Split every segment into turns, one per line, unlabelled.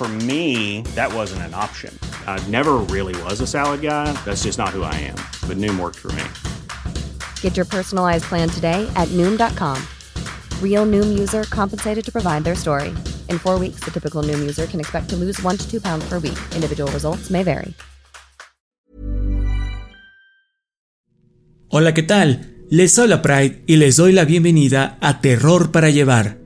For me, that wasn't an option. I never really was a salad guy. That's just not who I am. But Noom worked for me.
Get your personalized plan today at Noom.com. Real Noom user compensated to provide their story. In four weeks, the typical Noom user can expect to lose one to two pounds per week. Individual results may vary.
Hola, ¿qué tal? Les habla Pride y les doy la bienvenida a Terror para Llevar.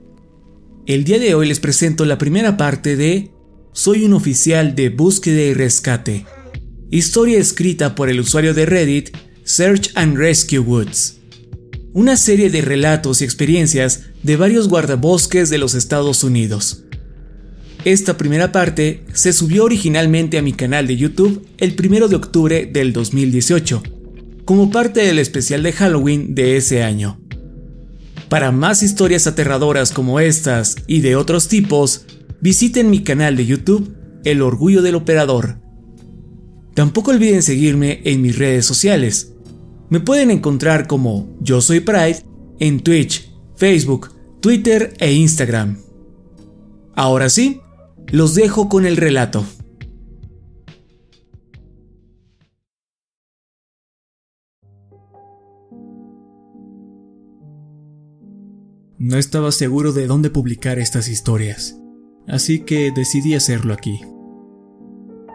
El día de hoy les presento la primera parte de soy un oficial de búsqueda y rescate. Historia escrita por el usuario de Reddit Search and Rescue Woods. Una serie de relatos y experiencias de varios guardabosques de los Estados Unidos. Esta primera parte se subió originalmente a mi canal de YouTube el 1 de octubre del 2018, como parte del especial de Halloween de ese año. Para más historias aterradoras como estas y de otros tipos, visiten mi canal de YouTube, El Orgullo del Operador. Tampoco olviden seguirme en mis redes sociales. Me pueden encontrar como Yo Soy Pride en Twitch, Facebook, Twitter e Instagram. Ahora sí, los dejo con el relato. No estaba seguro de dónde publicar estas historias así que decidí hacerlo aquí.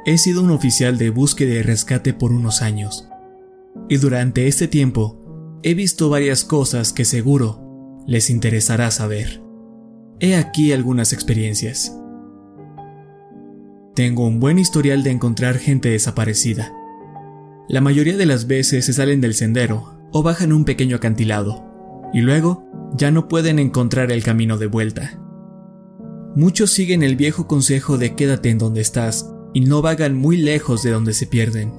He sido un oficial de búsqueda y rescate por unos años, y durante este tiempo he visto varias cosas que seguro les interesará saber. He aquí algunas experiencias. Tengo un buen historial de encontrar gente desaparecida. La mayoría de las veces se salen del sendero o bajan un pequeño acantilado, y luego ya no pueden encontrar el camino de vuelta. Muchos siguen el viejo consejo de quédate en donde estás y no vagan muy lejos de donde se pierden.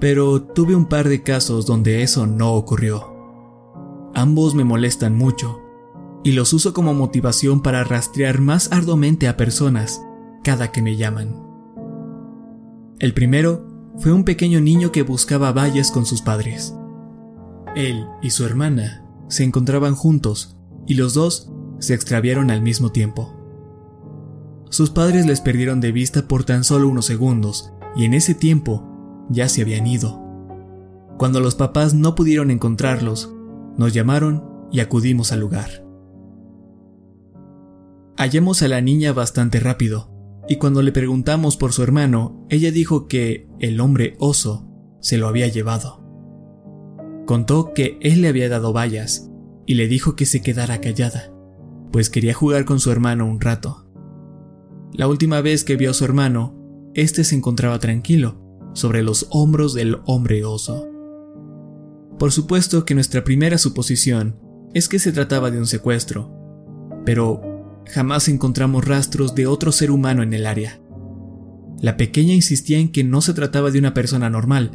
Pero tuve un par de casos donde eso no ocurrió. Ambos me molestan mucho y los uso como motivación para rastrear más arduamente a personas cada que me llaman. El primero fue un pequeño niño que buscaba vallas con sus padres. Él y su hermana se encontraban juntos y los dos se extraviaron al mismo tiempo. Sus padres les perdieron de vista por tan solo unos segundos y en ese tiempo ya se habían ido. Cuando los papás no pudieron encontrarlos, nos llamaron y acudimos al lugar. Hallamos a la niña bastante rápido, y cuando le preguntamos por su hermano, ella dijo que el hombre oso se lo había llevado. Contó que él le había dado vallas y le dijo que se quedara callada pues quería jugar con su hermano un rato. La última vez que vio a su hermano, este se encontraba tranquilo, sobre los hombros del hombre oso. Por supuesto que nuestra primera suposición es que se trataba de un secuestro, pero jamás encontramos rastros de otro ser humano en el área. La pequeña insistía en que no se trataba de una persona normal,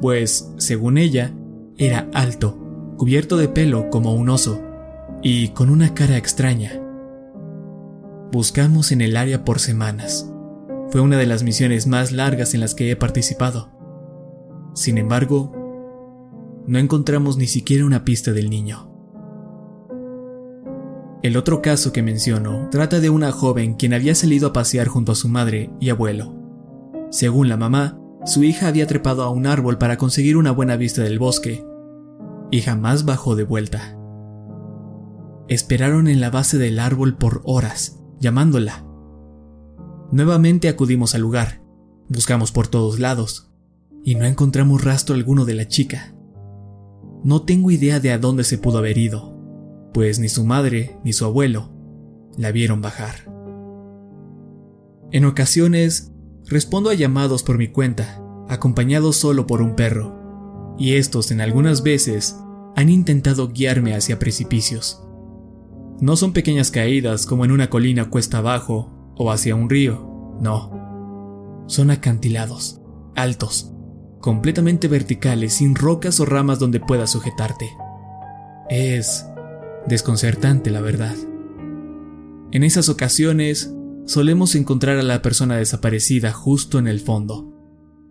pues, según ella, era alto, cubierto de pelo como un oso, y con una cara extraña. Buscamos en el área por semanas. Fue una de las misiones más largas en las que he participado. Sin embargo, no encontramos ni siquiera una pista del niño. El otro caso que menciono trata de una joven quien había salido a pasear junto a su madre y abuelo. Según la mamá, su hija había trepado a un árbol para conseguir una buena vista del bosque y jamás bajó de vuelta. Esperaron en la base del árbol por horas, llamándola. Nuevamente acudimos al lugar, buscamos por todos lados, y no encontramos rastro alguno de la chica. No tengo idea de a dónde se pudo haber ido, pues ni su madre ni su abuelo la vieron bajar. En ocasiones, respondo a llamados por mi cuenta, acompañado solo por un perro, y estos en algunas veces han intentado guiarme hacia precipicios. No son pequeñas caídas como en una colina cuesta abajo o hacia un río, no. Son acantilados, altos, completamente verticales, sin rocas o ramas donde puedas sujetarte. Es desconcertante, la verdad. En esas ocasiones, solemos encontrar a la persona desaparecida justo en el fondo,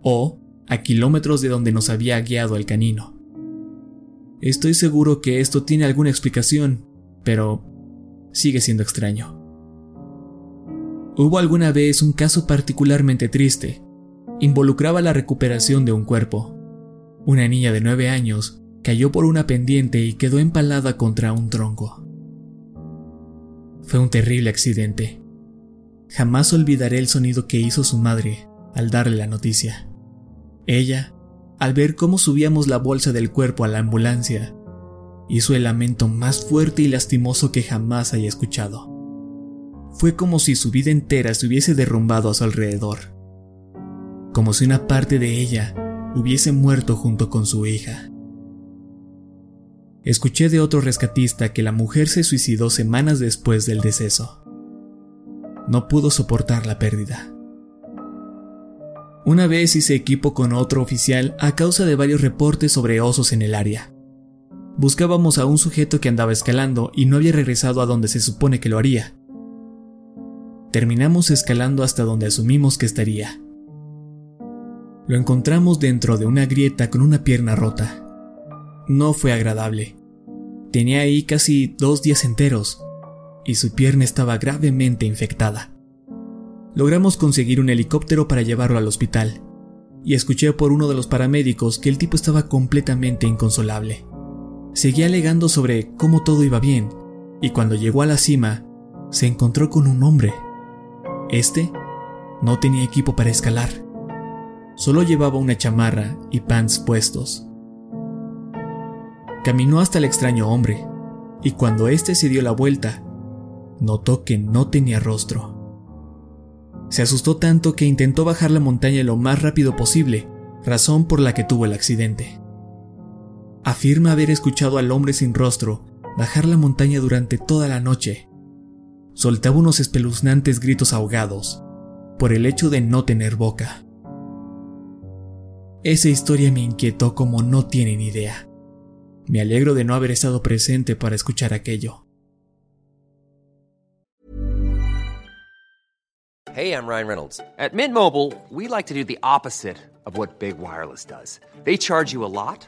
o a kilómetros de donde nos había guiado el canino. Estoy seguro que esto tiene alguna explicación, pero sigue siendo extraño. Hubo alguna vez un caso particularmente triste. Involucraba la recuperación de un cuerpo. Una niña de nueve años cayó por una pendiente y quedó empalada contra un tronco. Fue un terrible accidente. Jamás olvidaré el sonido que hizo su madre al darle la noticia. Ella al ver cómo subíamos la bolsa del cuerpo a la ambulancia, hizo el lamento más fuerte y lastimoso que jamás haya escuchado. Fue como si su vida entera se hubiese derrumbado a su alrededor, como si una parte de ella hubiese muerto junto con su hija. Escuché de otro rescatista que la mujer se suicidó semanas después del deceso. No pudo soportar la pérdida. Una vez hice equipo con otro oficial a causa de varios reportes sobre osos en el área. Buscábamos a un sujeto que andaba escalando y no había regresado a donde se supone que lo haría. Terminamos escalando hasta donde asumimos que estaría. Lo encontramos dentro de una grieta con una pierna rota. No fue agradable. Tenía ahí casi dos días enteros y su pierna estaba gravemente infectada logramos conseguir un helicóptero para llevarlo al hospital, y escuché por uno de los paramédicos que el tipo estaba completamente inconsolable. Seguía alegando sobre cómo todo iba bien, y cuando llegó a la cima, se encontró con un hombre. Este no tenía equipo para escalar. Solo llevaba una chamarra y pants puestos. Caminó hasta el extraño hombre, y cuando éste se dio la vuelta, notó que no tenía rostro. Se asustó tanto que intentó bajar la montaña lo más rápido posible, razón por la que tuvo el accidente. Afirma haber escuchado al hombre sin rostro bajar la montaña durante toda la noche. Soltaba unos espeluznantes gritos ahogados por el hecho de no tener boca. Esa historia me inquietó como no tienen idea. Me alegro de no haber estado presente para escuchar aquello.
Hey, I'm Ryan Reynolds. At Mint Mobile, we like to do the opposite of what Big Wireless does. They charge you a lot,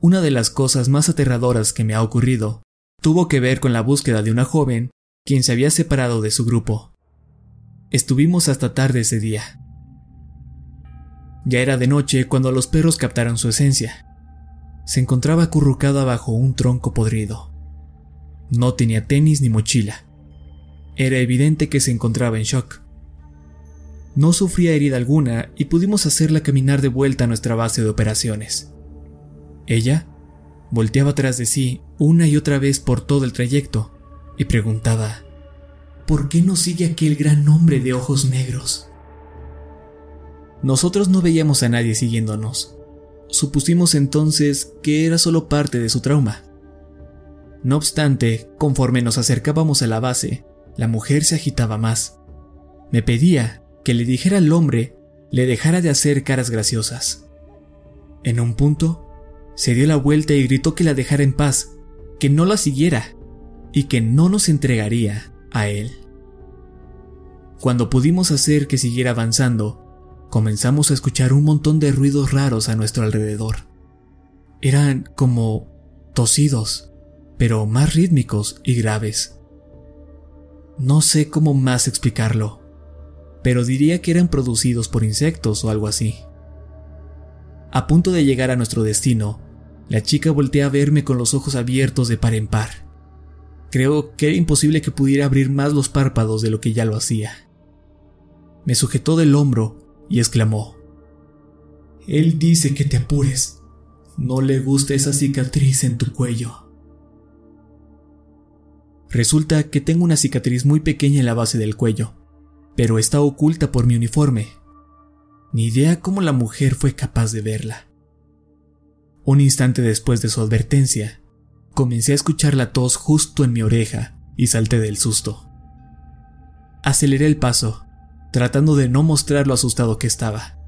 Una de las cosas más aterradoras que me ha ocurrido tuvo que ver con la búsqueda de una joven quien se había separado de su grupo. Estuvimos hasta tarde ese día. Ya era de noche cuando los perros captaron su esencia. Se encontraba acurrucada bajo un tronco podrido. No tenía tenis ni mochila. Era evidente que se encontraba en shock. No sufría herida alguna y pudimos hacerla caminar de vuelta a nuestra base de operaciones. Ella volteaba tras de sí una y otra vez por todo el trayecto y preguntaba, ¿por qué no sigue aquel gran hombre de ojos negros? Nosotros no veíamos a nadie siguiéndonos. Supusimos entonces que era solo parte de su trauma. No obstante, conforme nos acercábamos a la base, la mujer se agitaba más. Me pedía que le dijera al hombre le dejara de hacer caras graciosas. En un punto, se dio la vuelta y gritó que la dejara en paz, que no la siguiera y que no nos entregaría a él. Cuando pudimos hacer que siguiera avanzando, comenzamos a escuchar un montón de ruidos raros a nuestro alrededor. Eran como tosidos, pero más rítmicos y graves. No sé cómo más explicarlo, pero diría que eran producidos por insectos o algo así. A punto de llegar a nuestro destino, la chica voltea a verme con los ojos abiertos de par en par. Creo que era imposible que pudiera abrir más los párpados de lo que ya lo hacía. Me sujetó del hombro y exclamó, Él dice que te apures. No le gusta esa cicatriz en tu cuello. Resulta que tengo una cicatriz muy pequeña en la base del cuello, pero está oculta por mi uniforme. Ni idea cómo la mujer fue capaz de verla. Un instante después de su advertencia, comencé a escuchar la tos justo en mi oreja y salté del susto. Aceleré el paso, tratando de no mostrar lo asustado que estaba.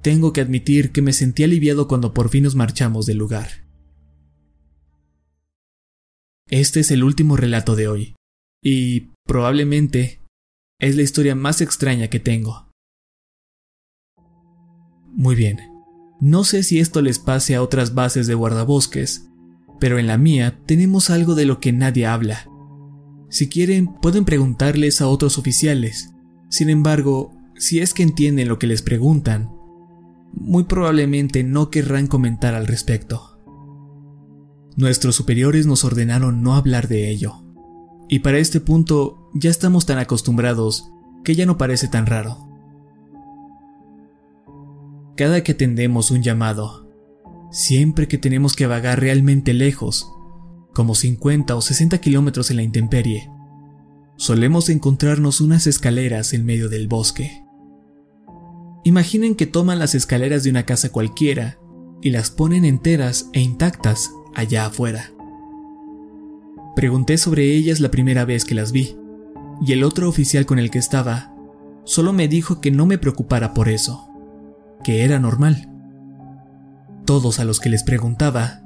Tengo que admitir que me sentí aliviado cuando por fin nos marchamos del lugar. Este es el último relato de hoy, y probablemente es la historia más extraña que tengo. Muy bien. No sé si esto les pase a otras bases de guardabosques, pero en la mía tenemos algo de lo que nadie habla. Si quieren, pueden preguntarles a otros oficiales. Sin embargo, si es que entienden lo que les preguntan, muy probablemente no querrán comentar al respecto. Nuestros superiores nos ordenaron no hablar de ello, y para este punto ya estamos tan acostumbrados que ya no parece tan raro cada que atendemos un llamado, siempre que tenemos que vagar realmente lejos, como 50 o 60 kilómetros en la intemperie, solemos encontrarnos unas escaleras en medio del bosque. Imaginen que toman las escaleras de una casa cualquiera y las ponen enteras e intactas allá afuera. Pregunté sobre ellas la primera vez que las vi, y el otro oficial con el que estaba solo me dijo que no me preocupara por eso que era normal. Todos a los que les preguntaba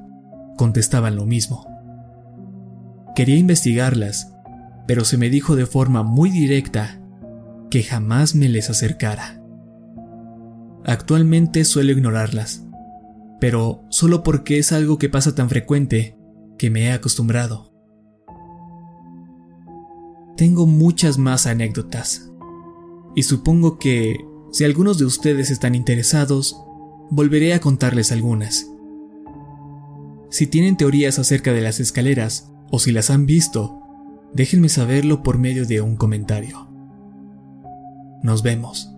contestaban lo mismo. Quería investigarlas, pero se me dijo de forma muy directa que jamás me les acercara. Actualmente suelo ignorarlas, pero solo porque es algo que pasa tan frecuente que me he acostumbrado. Tengo muchas más anécdotas, y supongo que si algunos de ustedes están interesados, volveré a contarles algunas. Si tienen teorías acerca de las escaleras o si las han visto, déjenme saberlo por medio de un comentario. Nos vemos.